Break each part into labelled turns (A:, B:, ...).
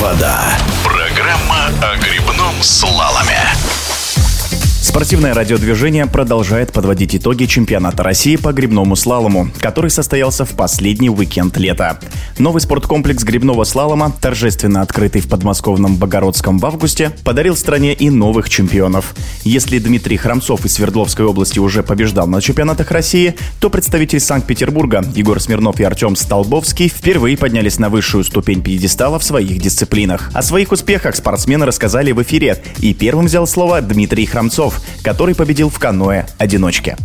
A: вода». Программа о грибном слаломе.
B: Спортивное радиодвижение продолжает подводить итоги чемпионата России по грибному слалому, который состоялся в последний уикенд лета. Новый спорткомплекс грибного слалома, торжественно открытый в подмосковном Богородском в августе, подарил стране и новых чемпионов. Если Дмитрий Храмцов из Свердловской области уже побеждал на чемпионатах России, то представители Санкт-Петербурга Егор Смирнов и Артем Столбовский впервые поднялись на высшую ступень пьедестала в своих дисциплинах. О своих успехах спортсмены рассказали в эфире, и первым взял слово Дмитрий Храмцов, который победил в каноэ одиночке.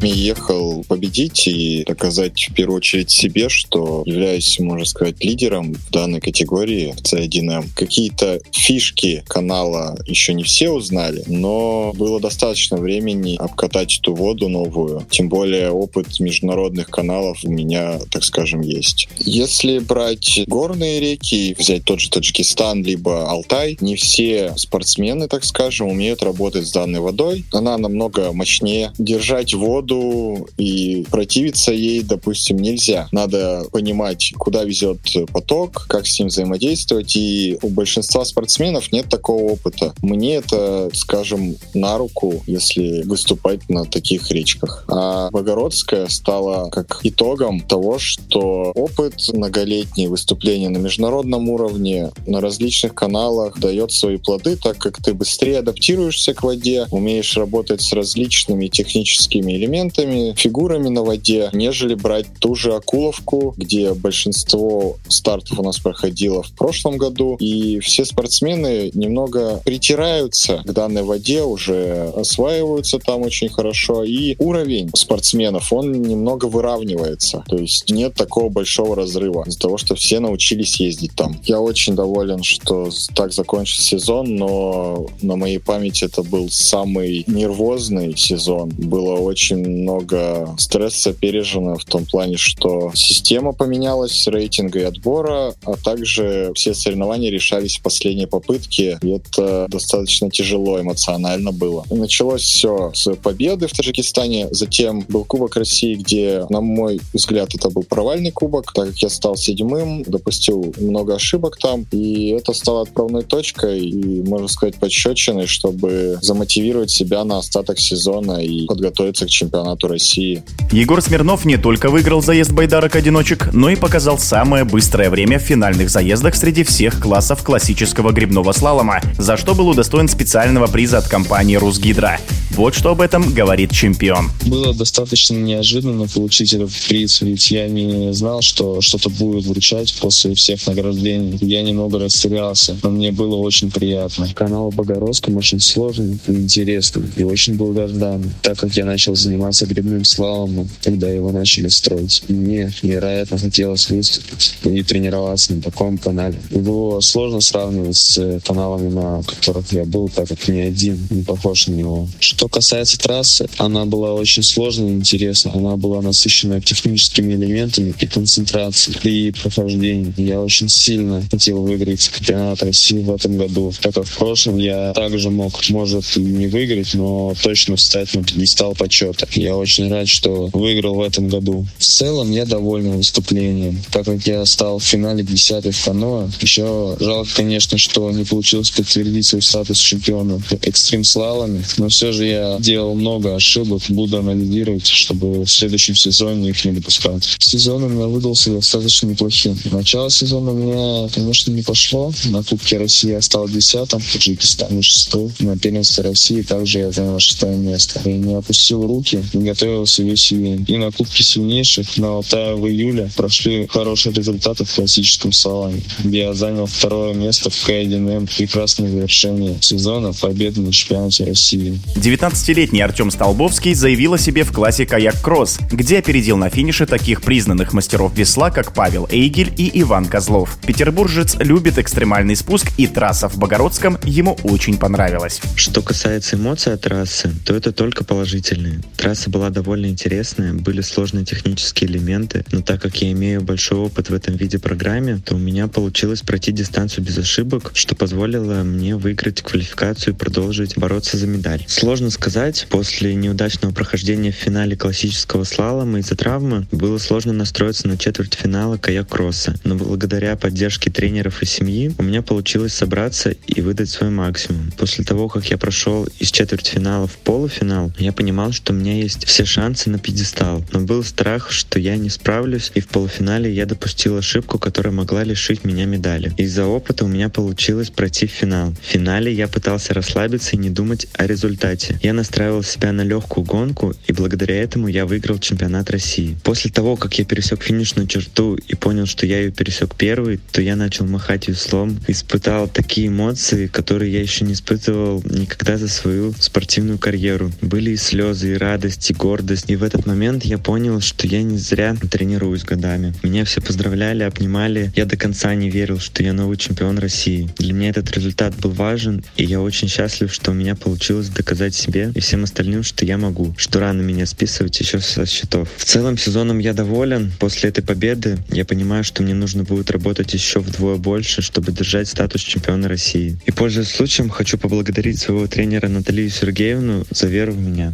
C: Ехал победить и доказать в первую очередь себе, что являюсь, можно сказать, лидером в данной категории в C1M. Какие-то фишки канала еще не все узнали, но было достаточно времени обкатать эту воду новую. Тем более опыт международных каналов у меня, так скажем, есть. Если брать горные реки, взять тот же Таджикистан, либо Алтай, не все спортсмены, так скажем, умеют работать с данной водой. Она намного мощнее. Держать воду и противиться ей, допустим, нельзя. Надо понимать, куда везет поток, как с ним взаимодействовать. И у большинства спортсменов нет такого опыта. Мне это, скажем, на руку, если выступать на таких речках. А Богородская стала как итогом того, что опыт многолетний выступления на международном уровне, на различных каналах дает свои плоды, так как ты быстрее адаптируешься к воде, умеешь работать с различными техническими элементами, элементами, фигурами на воде, нежели брать ту же Акуловку, где большинство стартов у нас проходило в прошлом году, и все спортсмены немного притираются к данной воде, уже осваиваются там очень хорошо, и уровень спортсменов, он немного выравнивается, то есть нет такого большого разрыва из-за того, что все научились ездить там. Я очень доволен, что так закончился сезон, но на моей памяти это был самый нервозный сезон. Было очень много стресса пережено в том плане, что система поменялась рейтинга и отбора, а также все соревнования решались в последней попытке, и это достаточно тяжело эмоционально было. Началось все с победы в Таджикистане, затем был Кубок России, где, на мой взгляд, это был провальный кубок, так как я стал седьмым, допустил много ошибок там, и это стало отправной точкой и, можно сказать, подщечиной, чтобы замотивировать себя на остаток сезона и подготовиться к чемпионату чемпионату России.
B: Егор Смирнов не только выиграл заезд байдарок-одиночек, но и показал самое быстрое время в финальных заездах среди всех классов классического грибного слалома, за что был удостоен специального приза от компании «Русгидро». Вот что об этом говорит чемпион.
D: Было достаточно неожиданно получить этот приз, ведь я не знал, что что-то будет вручать после всех награждений. Я немного растерялся, но мне было очень приятно. Канал Богородском очень сложный и интересный, и очень благодарен, так как я начал заниматься грибным слаломом, когда его начали строить. Мне невероятно хотелось выступить и тренироваться на таком канале. Его сложно сравнивать с каналами, на которых я был, так как ни один не похож на него. Что что касается трассы, она была очень сложной и интересной. Она была насыщена техническими элементами и концентрацией при прохождении. Я очень сильно хотел выиграть чемпионат России в этом году, как в прошлом я также мог, может, и не выиграть, но точно встать на пьедестал почета. Я очень рад, что выиграл в этом году. В целом я доволен выступлением, так как я стал в финале 10 в каноэ. Еще жалко, конечно, что не получилось подтвердить свой статус чемпиона экстрим слалами, но все же я я делал много ошибок, буду анализировать, чтобы в следующем сезоне их не допускать. Сезон у меня выдался достаточно неплохим. Начало сезона у меня, конечно, не пошло. На Кубке России я стал десятым, в Таджикистане шестым. На первенстве России также я занял шестое место. И не опустил руки, и готовился весь июнь. И на Кубке сильнейших на Алтае в июле прошли хорошие результаты в классическом салоне, я занял второе место в К1М. Прекрасное завершение сезона победы на чемпионате России.
B: 19-летний Артем Столбовский заявил о себе в классе каяк-кросс, где опередил на финише таких признанных мастеров весла, как Павел Эйгель и Иван Козлов. Петербуржец любит экстремальный спуск, и трасса в Богородском ему очень понравилась.
E: Что касается эмоций от трассы, то это только положительные. Трасса была довольно интересная, были сложные технические элементы, но так как я имею большой опыт в этом виде программе, то у меня получилось пройти дистанцию без ошибок, что позволило мне выиграть квалификацию и продолжить бороться за медаль. Сложно сказать, после неудачного прохождения в финале классического слалома из-за травмы было сложно настроиться на четвертьфинала каяк-кросса, но благодаря поддержке тренеров и семьи у меня получилось собраться и выдать свой максимум. После того, как я прошел из четвертьфинала в полуфинал, я понимал, что у меня есть все шансы на пьедестал, но был страх, что я не справлюсь, и в полуфинале я допустил ошибку, которая могла лишить меня медали. Из-за опыта у меня получилось пройти в финал. В финале я пытался расслабиться и не думать о результате. Я настраивал себя на легкую гонку, и благодаря этому я выиграл чемпионат России. После того, как я пересек финишную черту и понял, что я ее пересек первый, то я начал махать веслом, испытал такие эмоции, которые я еще не испытывал никогда за свою спортивную карьеру. Были и слезы, и радость, и гордость. И в этот момент я понял, что я не зря тренируюсь годами. Меня все поздравляли, обнимали. Я до конца не верил, что я новый чемпион России. Для меня этот результат был важен, и я очень счастлив, что у меня получилось доказать себе и всем остальным, что я могу, что рано меня списывать еще со счетов. В целом сезоном я доволен. После этой победы я понимаю, что мне нужно будет работать еще вдвое больше, чтобы держать статус чемпиона России. И пользуясь случаем, хочу поблагодарить своего тренера Наталью Сергеевну за веру в меня.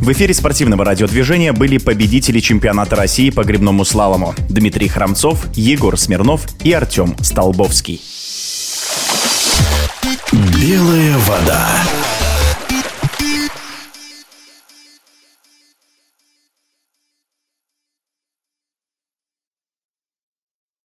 B: В эфире спортивного радиодвижения были победители чемпионата России по гребному слалому Дмитрий Храмцов, Егор Смирнов и Артем Столбовский.
A: Белая вода.